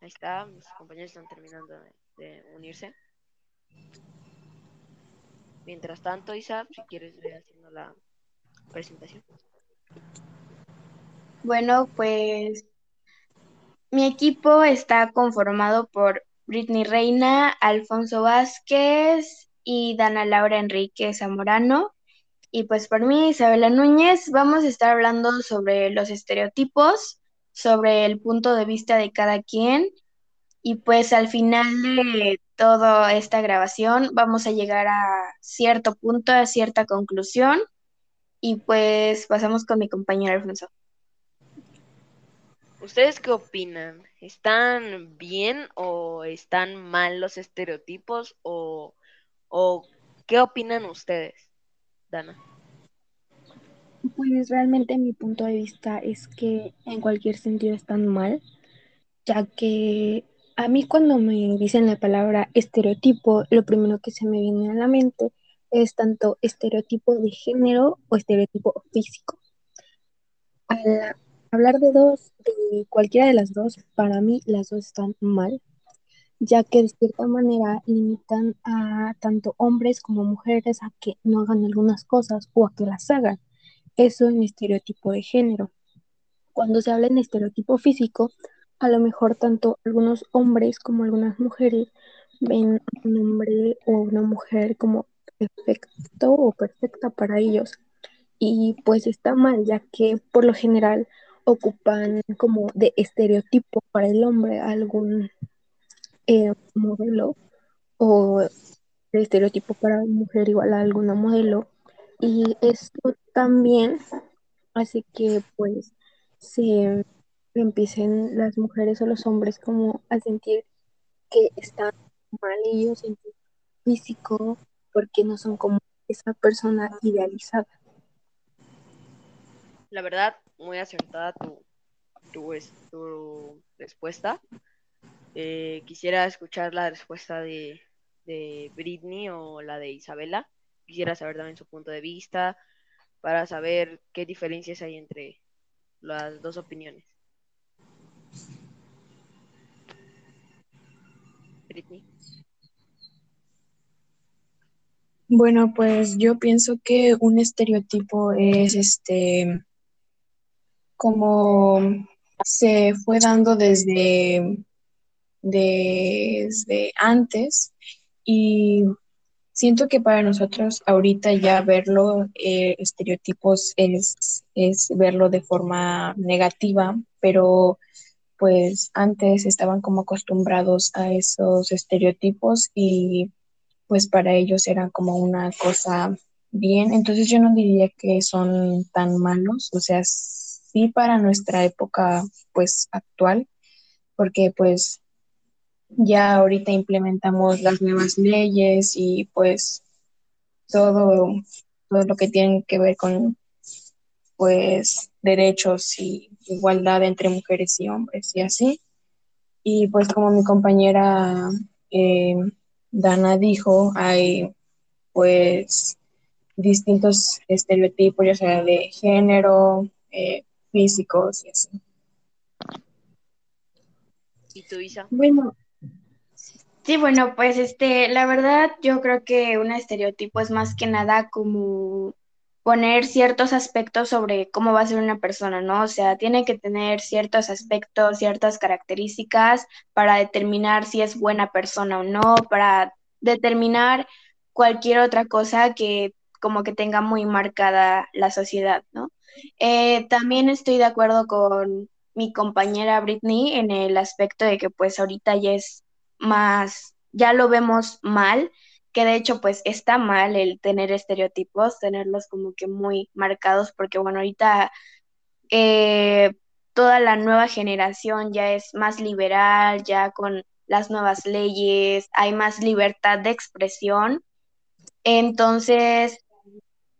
Ahí está, mis compañeros están terminando de, unirse. Mientras tanto, Isa, si quieres ir haciendo la presentación. Bueno, pues mi equipo está conformado por Britney Reina, Alfonso Vázquez y Dana Laura Enrique Zamorano. Y pues por mí, Isabela Núñez, vamos a estar hablando sobre los estereotipos, sobre el punto de vista de cada quien. Y pues al final de toda esta grabación vamos a llegar a cierto punto, a cierta conclusión. Y pues pasamos con mi compañero Alfonso. ¿Ustedes qué opinan? ¿Están bien o están mal los estereotipos? ¿O, o qué opinan ustedes? Dana. Pues realmente mi punto de vista es que en cualquier sentido están mal, ya que a mí cuando me dicen la palabra estereotipo, lo primero que se me viene a la mente es tanto estereotipo de género o estereotipo físico. Al hablar de dos, de cualquiera de las dos, para mí las dos están mal, ya que de cierta manera limitan a tanto hombres como mujeres a que no hagan algunas cosas o a que las hagan. Eso en estereotipo de género. Cuando se habla en estereotipo físico, a lo mejor tanto algunos hombres como algunas mujeres ven a un hombre o una mujer como perfecto o perfecta para ellos. Y pues está mal, ya que por lo general ocupan como de estereotipo para el hombre algún eh, modelo o de estereotipo para mujer igual a alguna modelo y esto también hace que pues se empiecen las mujeres o los hombres como a sentir que están mal ellos en físico porque no son como esa persona idealizada. La verdad, muy acertada tu, tu, tu respuesta. Eh, quisiera escuchar la respuesta de, de Britney o la de Isabela. Quisiera saber también su punto de vista para saber qué diferencias hay entre las dos opiniones. Britney. Bueno, pues yo pienso que un estereotipo es este como se fue dando desde, desde antes y siento que para nosotros ahorita ya verlo, eh, estereotipos es, es verlo de forma negativa, pero pues antes estaban como acostumbrados a esos estereotipos y pues para ellos era como una cosa bien, entonces yo no diría que son tan malos, o sea, sí para nuestra época pues actual, porque pues ya ahorita implementamos las nuevas leyes y pues todo, todo lo que tiene que ver con pues derechos y igualdad entre mujeres y hombres y así. Y pues como mi compañera eh, Dana dijo, hay pues distintos estereotipos, ya sea de género, eh, físicos y así. ¿Y tú, Isa? Bueno, sí, bueno, pues este, la verdad, yo creo que un estereotipo es más que nada como poner ciertos aspectos sobre cómo va a ser una persona, ¿no? O sea, tiene que tener ciertos aspectos, ciertas características para determinar si es buena persona o no, para determinar cualquier otra cosa que como que tenga muy marcada la sociedad, ¿no? Eh, también estoy de acuerdo con mi compañera Britney en el aspecto de que pues ahorita ya es más, ya lo vemos mal, que de hecho pues está mal el tener estereotipos, tenerlos como que muy marcados, porque bueno, ahorita eh, toda la nueva generación ya es más liberal, ya con las nuevas leyes, hay más libertad de expresión. Entonces,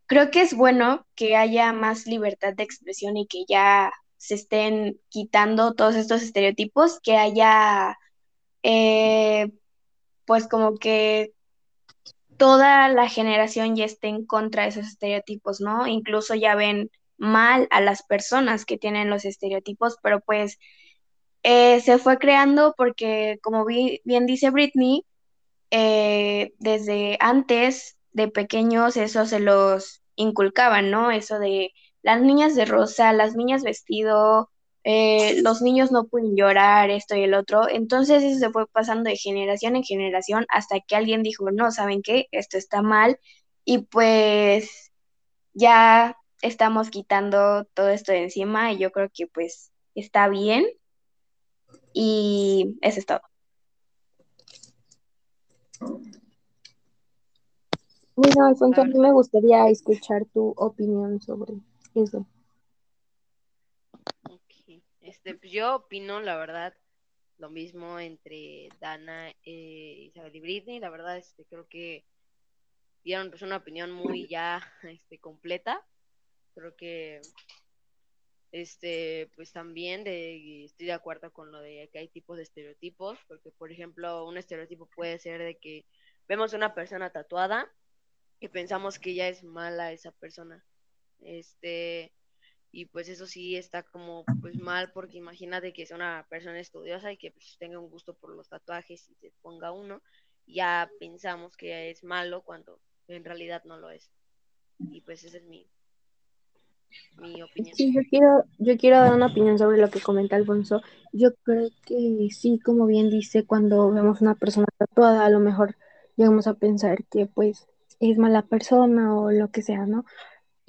creo que es bueno que haya más libertad de expresión y que ya se estén quitando todos estos estereotipos, que haya, eh, pues como que toda la generación ya esté en contra de esos estereotipos, ¿no? Incluso ya ven mal a las personas que tienen los estereotipos, pero pues eh, se fue creando porque, como bien dice Britney, eh, desde antes de pequeños eso se los inculcaban, ¿no? Eso de las niñas de rosa, las niñas vestido, eh, los niños no pueden llorar, esto y el otro. Entonces eso se fue pasando de generación en generación hasta que alguien dijo, no, ¿saben qué? Esto está mal. Y pues ya estamos quitando todo esto de encima y yo creo que pues está bien. Y eso es todo. Bueno, Alfonso, a mí me gustaría escuchar tu opinión sobre eso. Este, pues yo opino, la verdad, lo mismo entre Dana, eh, Isabel y Britney. La verdad, este, creo que dieron pues, una opinión muy ya este, completa. Creo que este, pues también de, estoy de acuerdo con lo de que hay tipos de estereotipos, porque por ejemplo, un estereotipo puede ser de que vemos una persona tatuada y pensamos que ya es mala esa persona. Este, y pues eso sí está como pues mal porque imagínate que es una persona estudiosa y que pues, tenga un gusto por los tatuajes y se ponga uno, ya pensamos que es malo cuando en realidad no lo es. Y pues ese es mi, mi opinión. Sí, yo quiero, yo quiero dar una opinión sobre lo que comenta Alfonso. Yo creo que sí, como bien dice, cuando vemos una persona tatuada, a lo mejor llegamos a pensar que pues es mala persona o lo que sea, ¿no?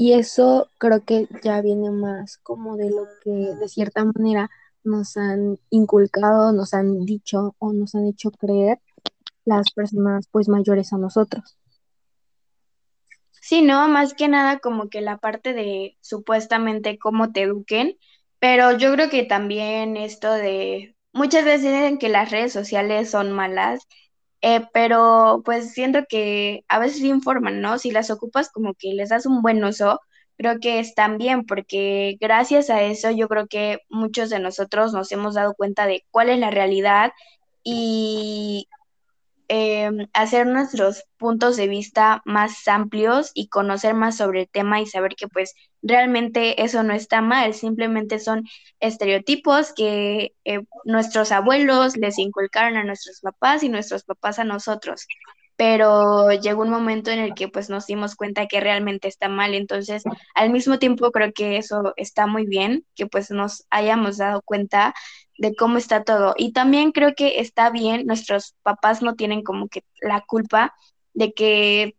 Y eso creo que ya viene más como de lo que de cierta manera nos han inculcado, nos han dicho o nos han hecho creer las personas pues mayores a nosotros. Sí, no, más que nada como que la parte de supuestamente cómo te eduquen, pero yo creo que también esto de muchas veces dicen que las redes sociales son malas, eh, pero pues siento que a veces informan, ¿no? Si las ocupas como que les das un buen uso, creo que están bien, porque gracias a eso yo creo que muchos de nosotros nos hemos dado cuenta de cuál es la realidad y Em, hacer nuestros puntos de vista más amplios y conocer más sobre el tema y saber que pues realmente eso no está mal, simplemente son estereotipos que eh, nuestros abuelos les inculcaron a nuestros papás y nuestros papás a nosotros pero llegó un momento en el que pues nos dimos cuenta que realmente está mal, entonces al mismo tiempo creo que eso está muy bien, que pues nos hayamos dado cuenta de cómo está todo y también creo que está bien, nuestros papás no tienen como que la culpa de que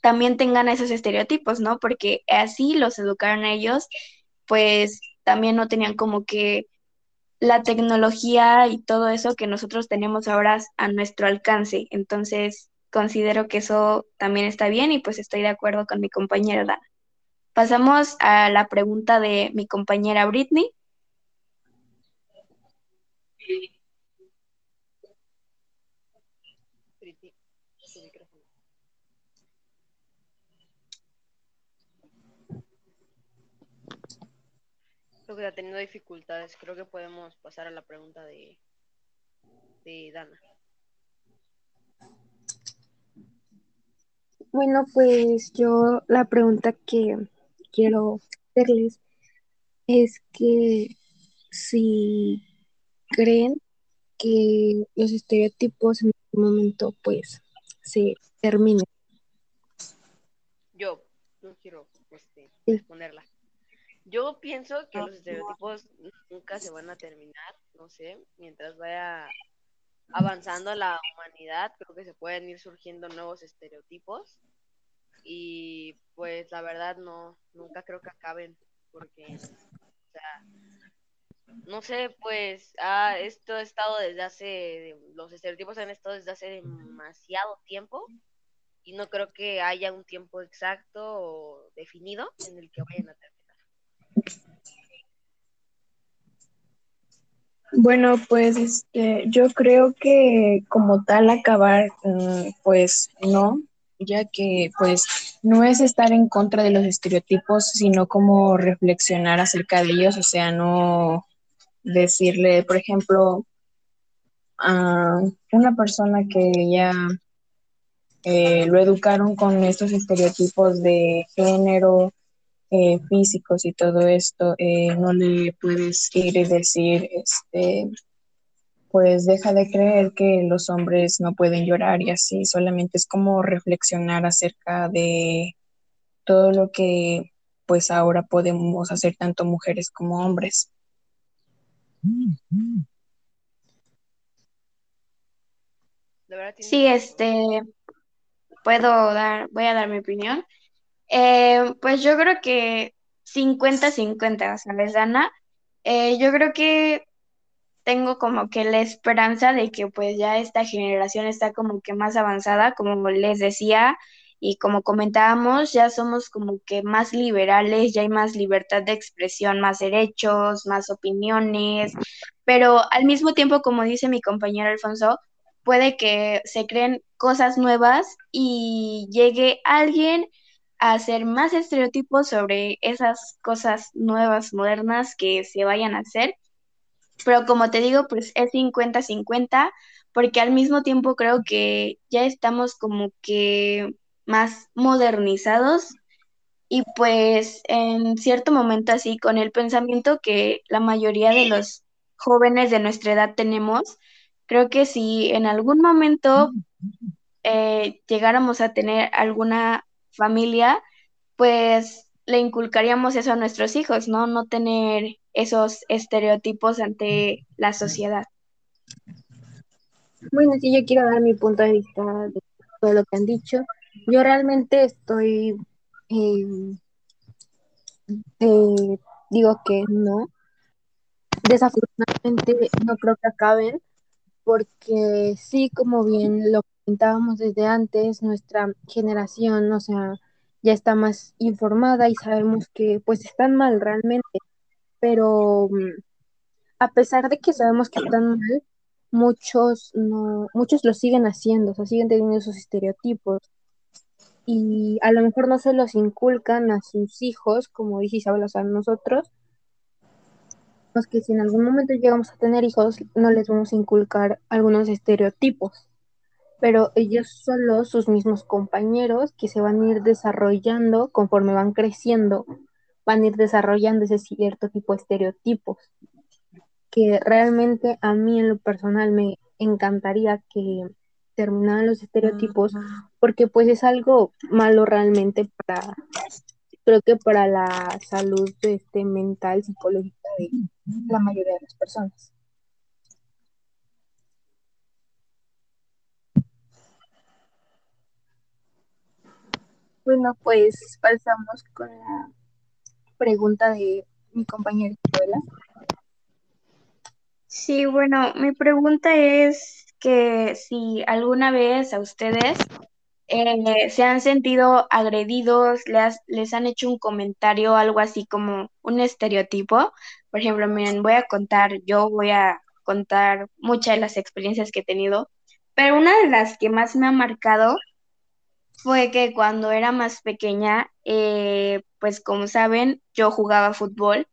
también tengan esos estereotipos, ¿no? Porque así los educaron ellos, pues también no tenían como que la tecnología y todo eso que nosotros tenemos ahora a nuestro alcance. Entonces, considero que eso también está bien y pues estoy de acuerdo con mi compañera. Pasamos a la pregunta de mi compañera Britney. Creo que ha tenido dificultades. Creo que podemos pasar a la pregunta de, de Dana. Bueno, pues yo la pregunta que quiero hacerles es que si creen que los estereotipos en algún momento pues se terminen. Yo no quiero este, responderla. Yo pienso que los estereotipos nunca se van a terminar, no sé, mientras vaya avanzando la humanidad, creo que se pueden ir surgiendo nuevos estereotipos y pues la verdad no, nunca creo que acaben porque, o sea, no sé, pues ah, esto ha estado desde hace, los estereotipos han estado desde hace demasiado tiempo y no creo que haya un tiempo exacto o definido en el que vayan a terminar. Bueno, pues este, yo creo que como tal acabar, mm, pues no, ya que pues no es estar en contra de los estereotipos, sino como reflexionar acerca de ellos, o sea, no decirle, por ejemplo, a una persona que ya eh, lo educaron con estos estereotipos de género, físicos y todo esto, eh, no le puedes ir y decir, este, pues deja de creer que los hombres no pueden llorar y así, solamente es como reflexionar acerca de todo lo que pues ahora podemos hacer tanto mujeres como hombres. Sí, este, puedo dar, voy a dar mi opinión. Eh, pues yo creo que 50-50, ¿sabes, Ana? Eh, yo creo que tengo como que la esperanza de que pues ya esta generación está como que más avanzada, como les decía, y como comentábamos, ya somos como que más liberales, ya hay más libertad de expresión, más derechos, más opiniones, pero al mismo tiempo, como dice mi compañero Alfonso, puede que se creen cosas nuevas y llegue alguien a hacer más estereotipos sobre esas cosas nuevas, modernas que se vayan a hacer. Pero como te digo, pues es 50-50, porque al mismo tiempo creo que ya estamos como que más modernizados y pues en cierto momento así con el pensamiento que la mayoría de los jóvenes de nuestra edad tenemos, creo que si en algún momento eh, llegáramos a tener alguna familia, pues le inculcaríamos eso a nuestros hijos, ¿no? No tener esos estereotipos ante la sociedad. Bueno, sí, yo quiero dar mi punto de vista de todo lo que han dicho. Yo realmente estoy, eh, eh, digo que no. Desafortunadamente no creo que acaben, porque sí, como bien lo comentábamos desde antes, nuestra generación, o sea, ya está más informada y sabemos que pues están mal realmente, pero mm, a pesar de que sabemos que están mal, muchos no, muchos lo siguen haciendo, o sea, siguen teniendo esos estereotipos. Y a lo mejor no se los inculcan a sus hijos, como dice Isabel, o sea, nosotros, que si en algún momento llegamos a tener hijos, no les vamos a inculcar algunos estereotipos, pero ellos son sus mismos compañeros que se van a ir desarrollando conforme van creciendo, van a ir desarrollando ese cierto tipo de estereotipos, que realmente a mí en lo personal me encantaría que terminaran los estereotipos, porque pues es algo malo realmente para, creo que para la salud este, mental, psicológica de la mayoría de las personas. Bueno, pues pasamos con la pregunta de mi compañera Isabela. Sí, bueno, mi pregunta es que si alguna vez a ustedes eh, se han sentido agredidos, les, les han hecho un comentario, algo así como un estereotipo. Por ejemplo, miren, voy a contar, yo voy a contar muchas de las experiencias que he tenido, pero una de las que más me ha marcado fue que cuando era más pequeña, eh, pues como saben, yo jugaba fútbol,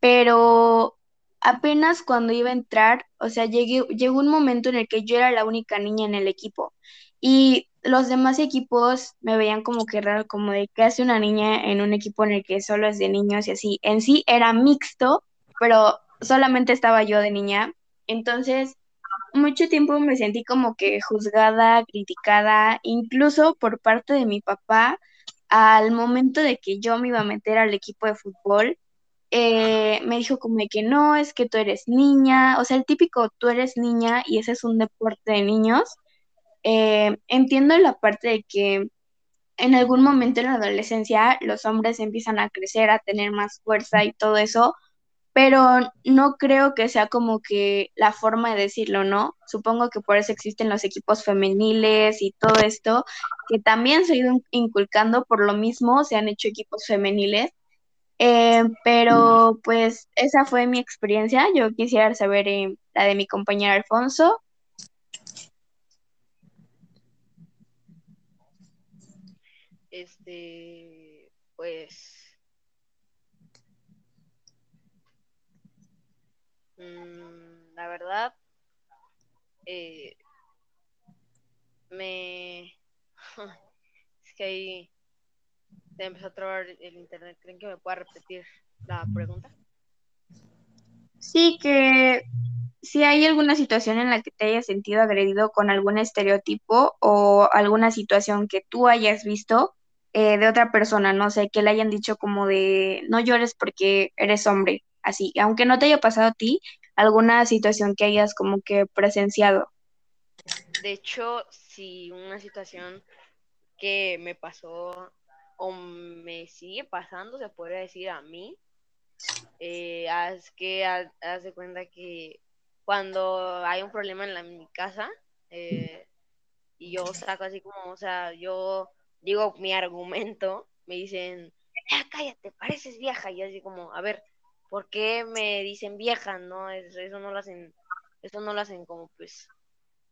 pero apenas cuando iba a entrar, o sea, llegué, llegó un momento en el que yo era la única niña en el equipo y los demás equipos me veían como que raro, como de que hace una niña en un equipo en el que solo es de niños y así. En sí era mixto, pero solamente estaba yo de niña. Entonces, mucho tiempo me sentí como que juzgada, criticada, incluso por parte de mi papá al momento de que yo me iba a meter al equipo de fútbol eh, me dijo como que no, es que tú eres niña, o sea, el típico tú eres niña y ese es un deporte de niños. Eh, entiendo la parte de que en algún momento en la adolescencia los hombres empiezan a crecer, a tener más fuerza y todo eso, pero no creo que sea como que la forma de decirlo, ¿no? Supongo que por eso existen los equipos femeniles y todo esto, que también se ha ido inculcando por lo mismo, se han hecho equipos femeniles eh, pero pues esa fue mi experiencia. Yo quisiera saber eh, la de mi compañero Alfonso. Este, pues... Mm, la verdad, eh, me... es que hay se empezó a trabar el internet. ¿Creen que me pueda repetir la pregunta? Sí, que si hay alguna situación en la que te hayas sentido agredido con algún estereotipo o alguna situación que tú hayas visto eh, de otra persona, no sé, que le hayan dicho como de no llores porque eres hombre, así, aunque no te haya pasado a ti, alguna situación que hayas como que presenciado. De hecho, si una situación que me pasó o me sigue pasando, se podría decir a mí, eh, que haz, de cuenta que cuando hay un problema en, la, mi casa eh, y yo saco así como, o sea, yo digo mi argumento, me dicen, cállate, pareces vieja, y así como, a ver, ¿por qué me dicen vieja? No, eso, eso no lo hacen, eso no lo hacen como pues,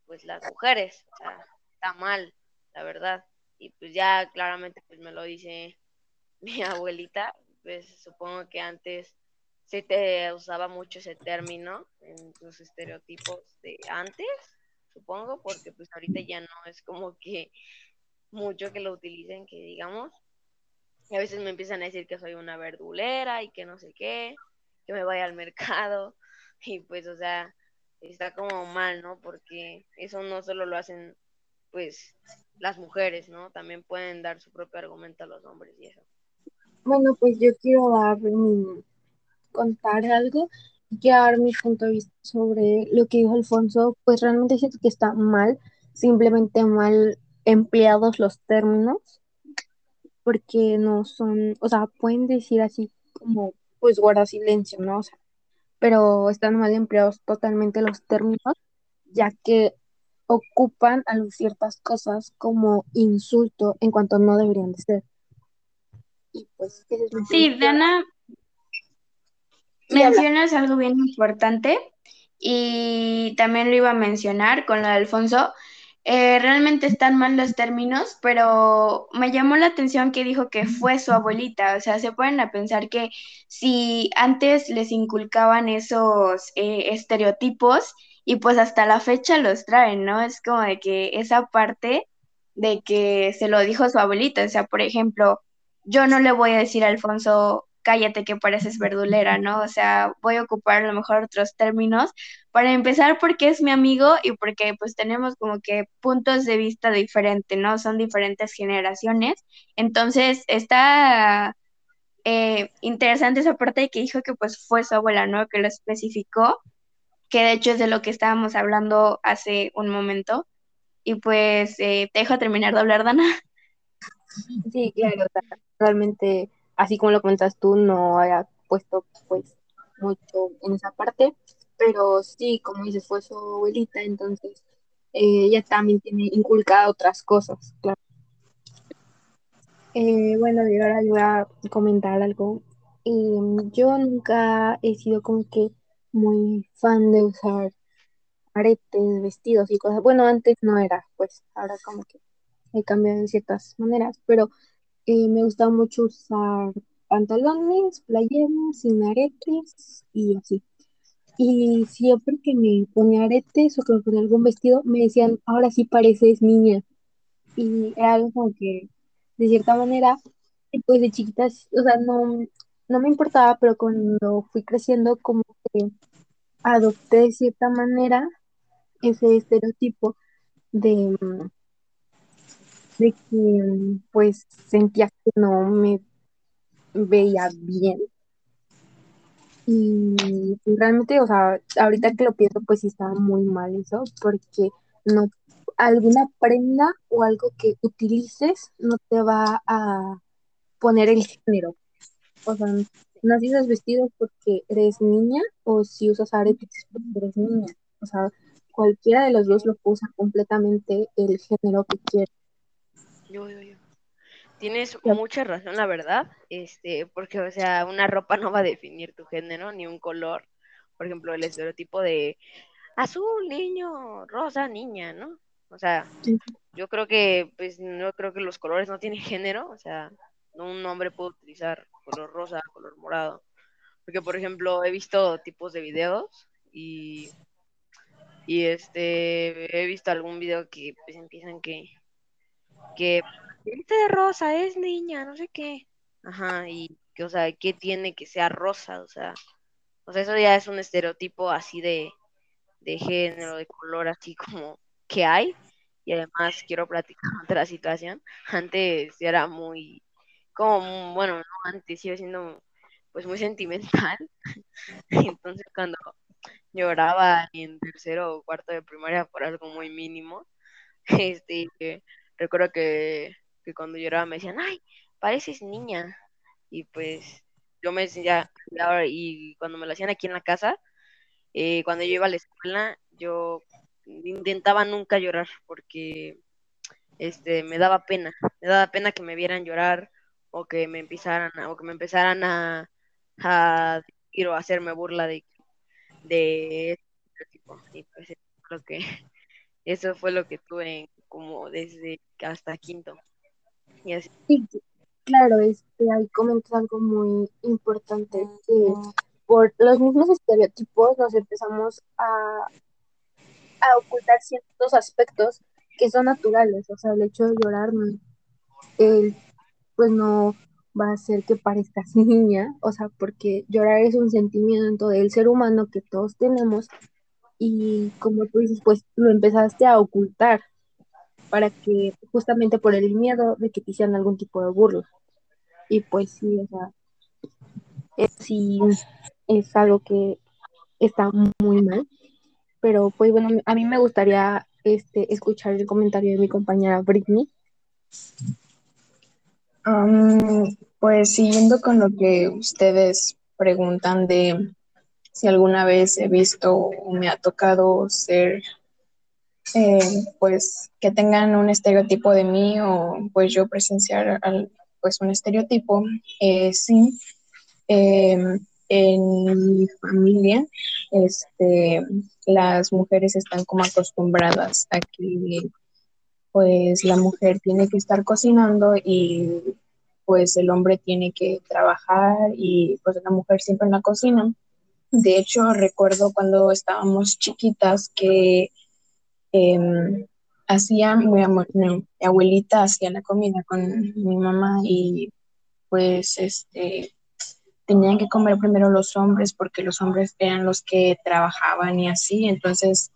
pues las mujeres, o sea, está mal, la verdad. Y pues ya claramente pues me lo dice mi abuelita, pues supongo que antes se te usaba mucho ese término en los estereotipos de antes, supongo, porque pues ahorita ya no es como que mucho que lo utilicen, que digamos. Y a veces me empiezan a decir que soy una verdulera y que no sé qué, que me vaya al mercado. Y pues, o sea, está como mal, ¿no? Porque eso no solo lo hacen, pues, las mujeres, ¿no? También pueden dar su propio argumento a los hombres y eso. Bueno, pues yo quiero dar mi, contar algo, quiero dar mi punto de vista sobre lo que dijo Alfonso, pues realmente siento que está mal, simplemente mal empleados los términos, porque no son, o sea, pueden decir así como, pues guarda silencio, ¿no? O sea, pero están mal empleados totalmente los términos, ya que ocupan a ciertas cosas como insulto en cuanto no deberían de ser. Y pues, sí, Dana, mencionas algo bien importante y también lo iba a mencionar con lo de Alfonso. Eh, realmente están mal los términos, pero me llamó la atención que dijo que fue su abuelita. O sea, se pueden a pensar que si antes les inculcaban esos eh, estereotipos y pues hasta la fecha los traen, ¿no? Es como de que esa parte de que se lo dijo su abuelita. O sea, por ejemplo, yo no le voy a decir a Alfonso, cállate que pareces verdulera, ¿no? O sea, voy a ocupar a lo mejor otros términos para empezar porque es mi amigo y porque pues tenemos como que puntos de vista diferentes, ¿no? Son diferentes generaciones. Entonces, está eh, interesante esa parte de que dijo que pues fue su abuela, ¿no? Que lo especificó, que de hecho es de lo que estábamos hablando hace un momento. Y pues eh, te dejo terminar de hablar, Dana. Sí, claro, realmente así como lo comentas tú, no haya puesto pues mucho en esa parte, pero sí, como dices, fue su abuelita, entonces eh, ella también tiene inculcada otras cosas, claro. Eh, bueno, y ahora yo voy a comentar algo. Em, yo nunca he sido como que muy fan de usar aretes, vestidos y cosas. Bueno, antes no era, pues ahora como que he cambiado de ciertas maneras, pero eh, me gusta mucho usar pantalones, playeras, sin aretes y así. Y siempre que me ponía aretes o que me ponía algún vestido, me decían, ahora sí pareces niña. Y era algo como que, de cierta manera, pues de chiquitas, o sea, no, no me importaba, pero cuando fui creciendo, como que adopté de cierta manera ese estereotipo de, de que pues sentía que no me veía bien. Y, realmente, o sea, ahorita que lo pienso, pues sí estaba muy mal eso, porque no, alguna prenda o algo que utilices no te va a poner el género. O sea, usas vestidos porque eres niña o si usas aretes porque eres niña. O sea, cualquiera de los dos lo usa completamente el género que quieras. Yo, yo, yo. Tienes mucha razón, la verdad, este, porque, o sea, una ropa no va a definir tu género ni un color. Por ejemplo, el estereotipo de azul, niño, rosa, niña, ¿no? O sea, yo creo que, pues, no creo que los colores no tienen género, o sea, un hombre puede utilizar color rosa, color morado. Porque, por ejemplo, he visto tipos de videos y, y este, he visto algún video que, pues, empiezan que, que este de rosa es niña, no sé qué. Ajá, y que, o sea, ¿qué tiene que sea rosa? O sea, o sea, eso ya es un estereotipo así de, de género, de color, así como que hay. Y además quiero platicar otra situación. Antes era muy, como, bueno, no, antes iba siendo pues muy sentimental. Entonces cuando lloraba en tercero o cuarto de primaria por algo muy mínimo, este, recuerdo que, que cuando lloraba me decían, ay, pareces niña. Y pues yo me decía, y cuando me lo hacían aquí en la casa, eh, cuando yo iba a la escuela, yo intentaba nunca llorar porque este me daba pena, me daba pena que me vieran llorar o que me empezaran a, o que me empezaran a, a decir o hacerme burla de, de este tipo. Y pues creo que eso fue lo que tuve como desde hasta quinto. Y así. Claro, este, ahí comentas algo muy importante, que por los mismos estereotipos nos empezamos a, a ocultar ciertos aspectos que son naturales, o sea, el hecho de llorar, pues no va a hacer que parezcas niña, o sea, porque llorar es un sentimiento del ser humano que todos tenemos y como tú dices, pues lo empezaste a ocultar para que justamente por el miedo de que te hicieran algún tipo de burla. Y pues sí, o sea, es, sí es algo que está muy mal. Pero pues bueno, a mí me gustaría este, escuchar el comentario de mi compañera Britney. pues siguiendo con lo que ustedes preguntan de si alguna vez he visto o me ha tocado ser, eh, pues que tengan un estereotipo de mí o pues yo presenciar al, pues un estereotipo, eh, sí. Em, en mi familia, este, las mujeres están como acostumbradas a que pues la mujer tiene que estar cocinando y pues el hombre tiene que trabajar y pues la mujer siempre en la cocina. De hecho, recuerdo cuando estábamos chiquitas que eh, hacía, mi, abuelita hacía la comida con mi mamá y pues este tenían que comer primero los hombres porque los hombres eran los que trabajaban y así, entonces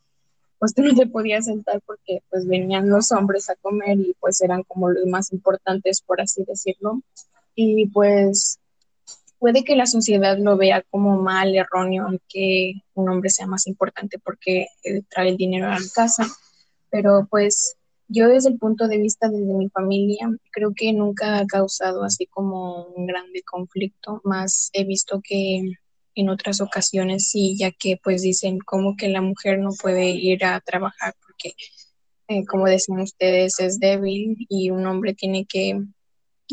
pues tú no te podías sentar porque pues venían los hombres a comer y pues eran como los más importantes por así decirlo. Y pues puede que la sociedad lo vea como mal, erróneo, que un hombre sea más importante porque trae el dinero a la casa, pero pues yo desde el punto de vista desde mi familia, creo que nunca ha causado así como un grande conflicto, más he visto que en otras ocasiones sí, ya que pues dicen como que la mujer no puede ir a trabajar porque, eh, como decían ustedes, es débil y un hombre tiene que,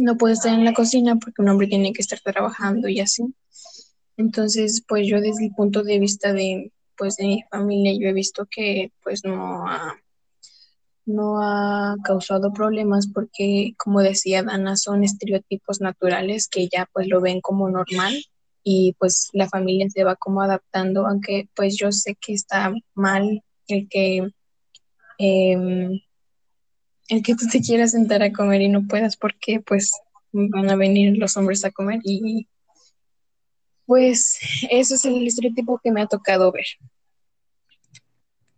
no puede estar en la cocina porque un hombre tiene que estar trabajando y así. Entonces, pues yo desde el punto de vista de, pues de mi familia, yo he visto que pues no ha no ha causado problemas porque, como decía Dana, son estereotipos naturales que ya pues lo ven como normal y pues la familia se va como adaptando, aunque pues yo sé que está mal el que em, el que tú te quieras sentar a comer y no puedas porque pues van a venir los hombres a comer y pues eso es el estereotipo que me ha tocado ver.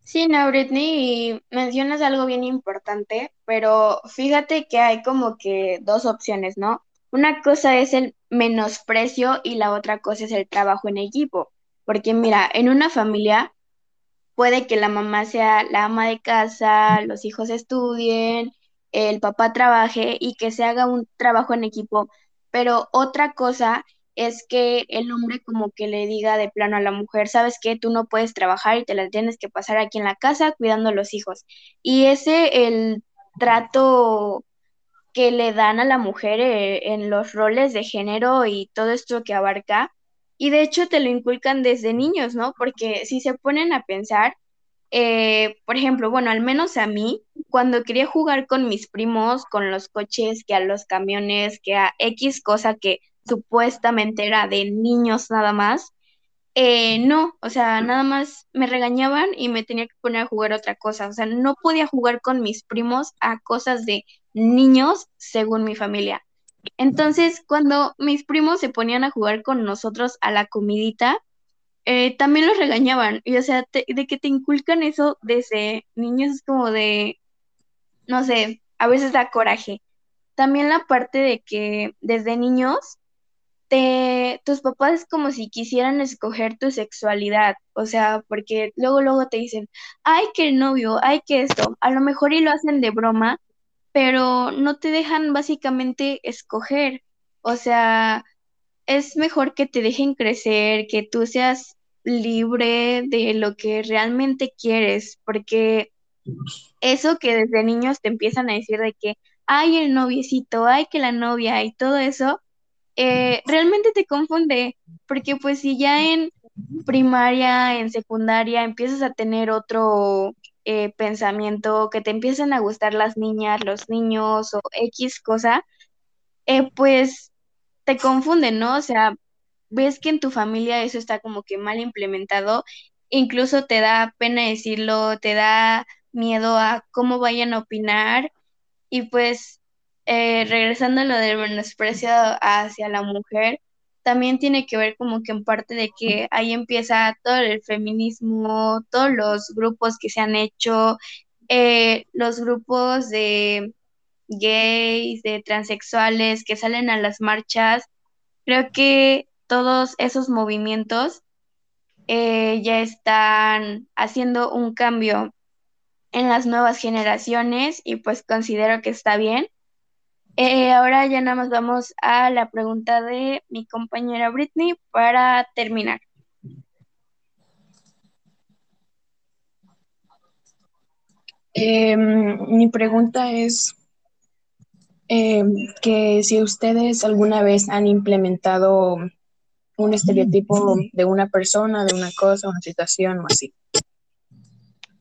Sí, no, Britney, mencionas algo bien importante, pero fíjate que hay como que dos opciones, ¿no? Una cosa es el menosprecio y la otra cosa es el trabajo en equipo, porque mira, en una familia puede que la mamá sea la ama de casa, los hijos estudien, el papá trabaje y que se haga un trabajo en equipo, pero otra cosa es que el hombre como que le diga de plano a la mujer, sabes que tú no puedes trabajar y te la tienes que pasar aquí en la casa cuidando a los hijos. Y ese el trato que le dan a la mujer eh, en los roles de género y todo esto que abarca. Y de hecho te lo inculcan desde niños, ¿no? Porque si se ponen a pensar, eh, por ejemplo, bueno, al menos a mí, cuando quería jugar con mis primos, con los coches, que a los camiones, que a X cosa que supuestamente era de niños nada más, eh, no, o sea, nada más me regañaban y me tenía que poner a jugar otra cosa, o sea, no podía jugar con mis primos a cosas de niños según mi familia. Entonces, cuando mis primos se ponían a jugar con nosotros a la comidita, eh, también los regañaban. Y o sea, de que te inculcan eso desde niños es como de, no sé, a veces da coraje. También la parte de que desde niños te, tus papás es como si quisieran escoger tu sexualidad, o sea, porque luego, luego te dicen, ay, que el novio, ay, que esto, a lo mejor y lo hacen de broma, pero no te dejan básicamente escoger, o sea, es mejor que te dejen crecer, que tú seas libre de lo que realmente quieres, porque eso que desde niños te empiezan a decir de que, ay, el noviecito, ay, que la novia y todo eso, eh, realmente te confunde, porque pues si ya en primaria, en secundaria empiezas a tener otro eh, pensamiento, que te empiezan a gustar las niñas, los niños o X cosa, eh, pues te confunden, ¿no? O sea, ves que en tu familia eso está como que mal implementado, incluso te da pena decirlo, te da miedo a cómo vayan a opinar y pues eh, regresando a lo del menosprecio hacia la mujer, también tiene que ver como que en parte de que ahí empieza todo el feminismo, todos los grupos que se han hecho, eh, los grupos de gays, de transexuales que salen a las marchas. Creo que todos esos movimientos eh, ya están haciendo un cambio en las nuevas generaciones y pues considero que está bien. Eh, ahora ya nada más vamos a la pregunta de mi compañera Britney para terminar. Em, mi pregunta es em, que si ustedes alguna vez han implementado un estereotipo de una persona, de una cosa, una situación o así.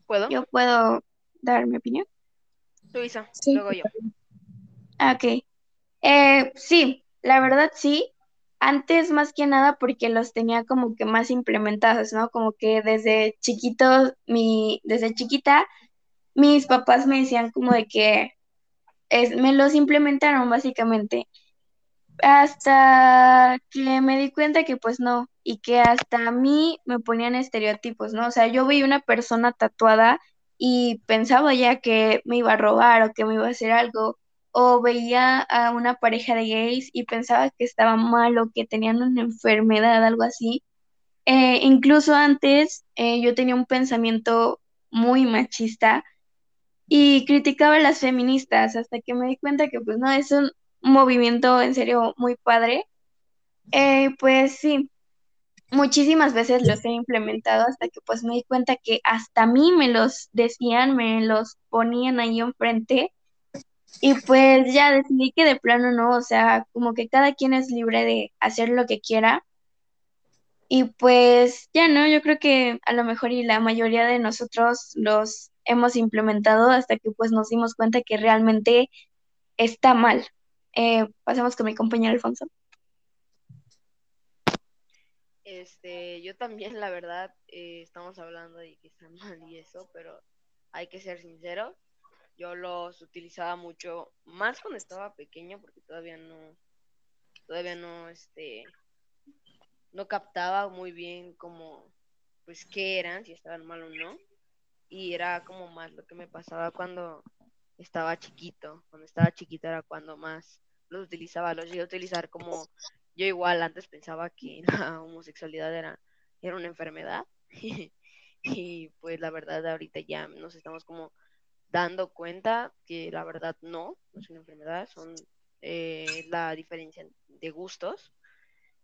¿Puedo? Yo puedo dar mi opinión. Luisa, luego yo. Ok. Eh, sí, la verdad sí. Antes más que nada porque los tenía como que más implementados, ¿no? Como que desde chiquitos, mi, desde chiquita, mis papás me decían como de que es, me los implementaron básicamente. Hasta que me di cuenta que pues no, y que hasta a mí me ponían estereotipos, ¿no? O sea, yo veía una persona tatuada y pensaba ya que me iba a robar o que me iba a hacer algo o veía a una pareja de gays y pensaba que estaba mal o que tenían una enfermedad, algo así. Eh, incluso antes eh, yo tenía un pensamiento muy machista y criticaba a las feministas hasta que me di cuenta que pues no, es un movimiento en serio muy padre. Eh, pues sí, muchísimas veces los he implementado hasta que pues me di cuenta que hasta a mí me los decían, me los ponían ahí enfrente y pues ya decidí que de plano no, o sea, como que cada quien es libre de hacer lo que quiera. Y pues ya no, yo creo que a lo mejor y la mayoría de nosotros los hemos implementado hasta que pues nos dimos cuenta que realmente está mal. Eh, pasemos con mi compañero Alfonso. Este, yo también, la verdad, eh, estamos hablando de que está mal y eso, pero hay que ser sinceros yo los utilizaba mucho, más cuando estaba pequeño, porque todavía no, todavía no, este, no captaba muy bien como, pues, qué eran, si estaban mal o no. Y era como más lo que me pasaba cuando estaba chiquito. Cuando estaba chiquita era cuando más los utilizaba, los llegué a utilizar como, yo igual antes pensaba que la homosexualidad era, era una enfermedad. y pues la verdad ahorita ya nos estamos como dando cuenta que la verdad no, no es una enfermedad, son eh, la diferencia de gustos.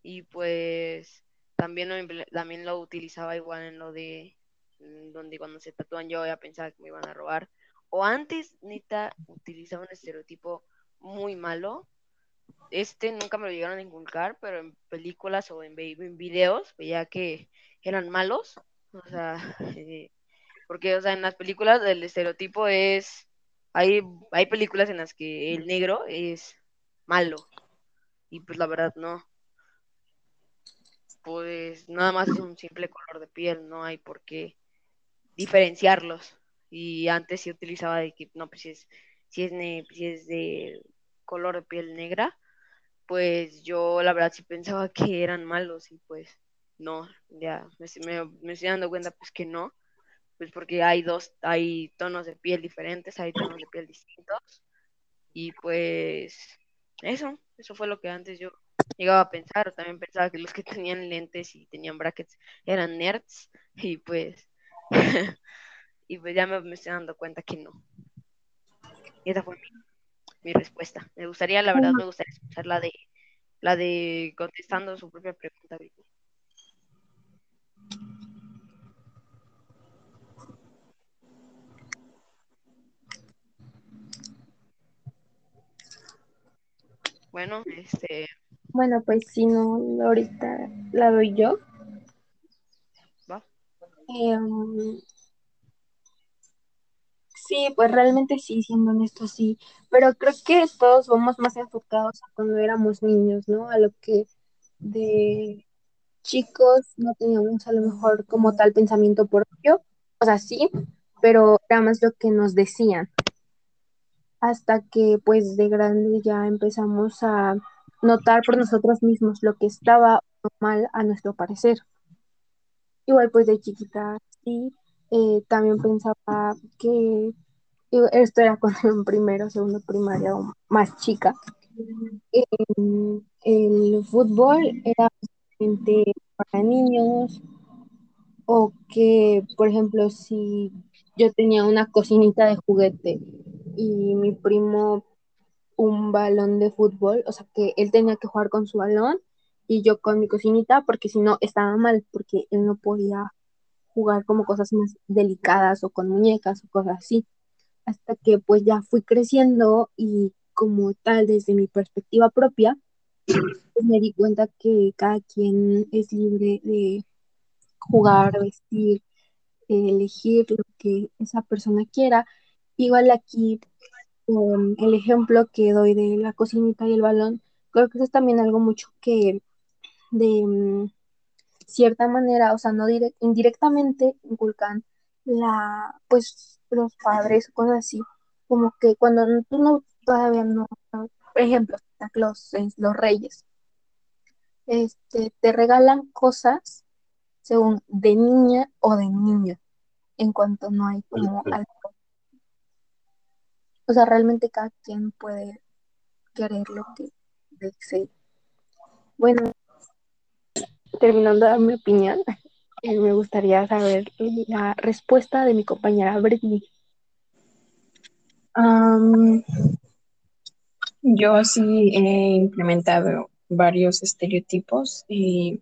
Y pues también lo, también lo utilizaba igual en lo de mm, donde cuando se tatúan yo ya pensaba que me iban a robar. O antes, neta, utilizaba un estereotipo muy malo. Este nunca me lo llegaron a inculcar, pero en películas o en, en videos veía que eran malos. O sea, eh, porque, o sea, en las películas el estereotipo es... Hay, hay películas en las que el negro es malo. Y pues la verdad no. Pues nada más es un simple color de piel, no hay por qué diferenciarlos. Y antes se utilizaba de que, no, pues si es, si es, si es de color de piel negra, pues yo la verdad sí pensaba que eran malos y pues no, ya me, me, me estoy dando cuenta pues que no, pues porque hay dos, hay tonos de piel diferentes, hay tonos de piel distintos y pues eso, eso fue lo que antes yo llegaba a pensar, o también pensaba que los que tenían lentes y tenían brackets eran nerds y pues y pues ya me, me, estoy dando cuenta que no. Y esa fue mi, mi respuesta. Me gustaría, la verdad, me gustaría escuchar la de la de contestando su propia pregunta. Bueno, este. Bueno, pues si no, ahorita la doy yo. ¿Va? Eh, sí, pues realmente sí, siendo honesto, sí. Pero creo que todos vamos más enfocados a cuando éramos niños, ¿no? A lo que de chicos no teníamos a lo mejor como tal pensamiento propio. O sea, sí, pero era más lo que nos decían hasta que pues de grande ya empezamos a notar por nosotros mismos lo que estaba mal a nuestro parecer. Igual pues de chiquita sí, eh, también pensaba que esto era cuando en primero, segundo primaria o más chica. el fútbol era para niños o que, por ejemplo, si yo tenía una cocinita de juguete y mi primo un balón de fútbol, o sea que él tenía que jugar con su balón y yo con mi cocinita, porque si no estaba mal, porque él no podía jugar como cosas más delicadas o con muñecas o cosas así. Hasta que pues ya fui creciendo y como tal desde mi perspectiva propia, pues me di cuenta que cada quien es libre de jugar, vestir, elegir lo que esa persona quiera. Igual aquí, con el ejemplo que doy de la cocinita y el balón, creo que eso es también algo mucho que de cierta manera, o sea, no indirectamente inculcan la, pues, los padres, cosas así, como que cuando tú no, todavía no, por ejemplo, los, los reyes, este, te regalan cosas según de niña o de niño, en cuanto no hay como algo. O sea, realmente cada quien puede querer lo que desee. Bueno, terminando de dar mi opinión, eh, me gustaría saber la respuesta de mi compañera Britney. yo sí he implementado varios estereotipos y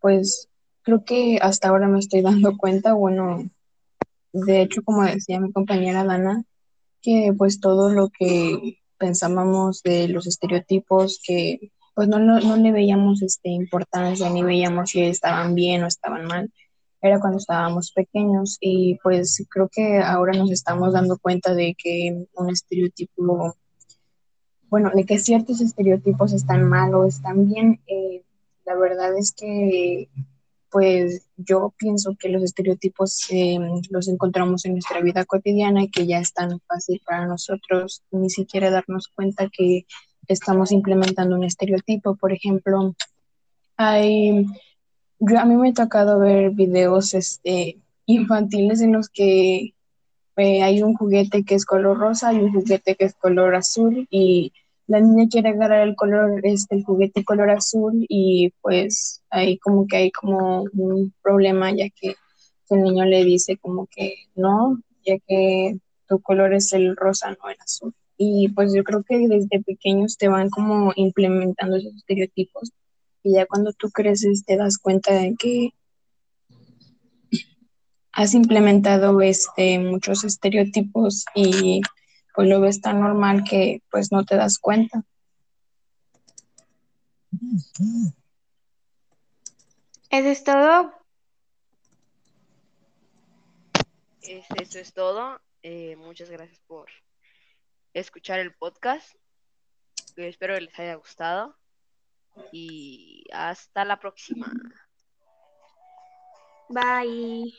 pues creo que hasta ahora me estoy dando cuenta, bueno, de hecho, como decía mi compañera Dana, que pues todo lo que pensábamos de los estereotipos, que pues no, no, no le veíamos este, importancia, ni veíamos si estaban bien o estaban mal, era cuando estábamos pequeños y pues creo que ahora nos estamos dando cuenta de que un estereotipo, bueno, de que ciertos estereotipos están mal o están bien. Eh, la verdad es que pues yo pienso que los estereotipos eh, los encontramos en nuestra vida cotidiana y que ya es tan fácil para nosotros ni siquiera darnos cuenta que estamos implementando un estereotipo. Por ejemplo, hay, yo, a mí me ha tocado ver videos este, infantiles en los que eh, hay un juguete que es color rosa y un juguete que es color azul y la niña quiere agarrar el color, este, el juguete color azul y pues ahí como que hay como un problema ya que el niño le dice como que no, ya que tu color es el rosa, no el azul. Y pues yo creo que desde pequeños te van como implementando esos estereotipos y ya cuando tú creces te das cuenta de que has implementado este, muchos estereotipos y pues lo ves tan normal que pues no te das cuenta. ¿Eso es todo? eso es todo. Eh, muchas gracias por escuchar el podcast. espero que les haya gustado. Y hasta la próxima. Bye.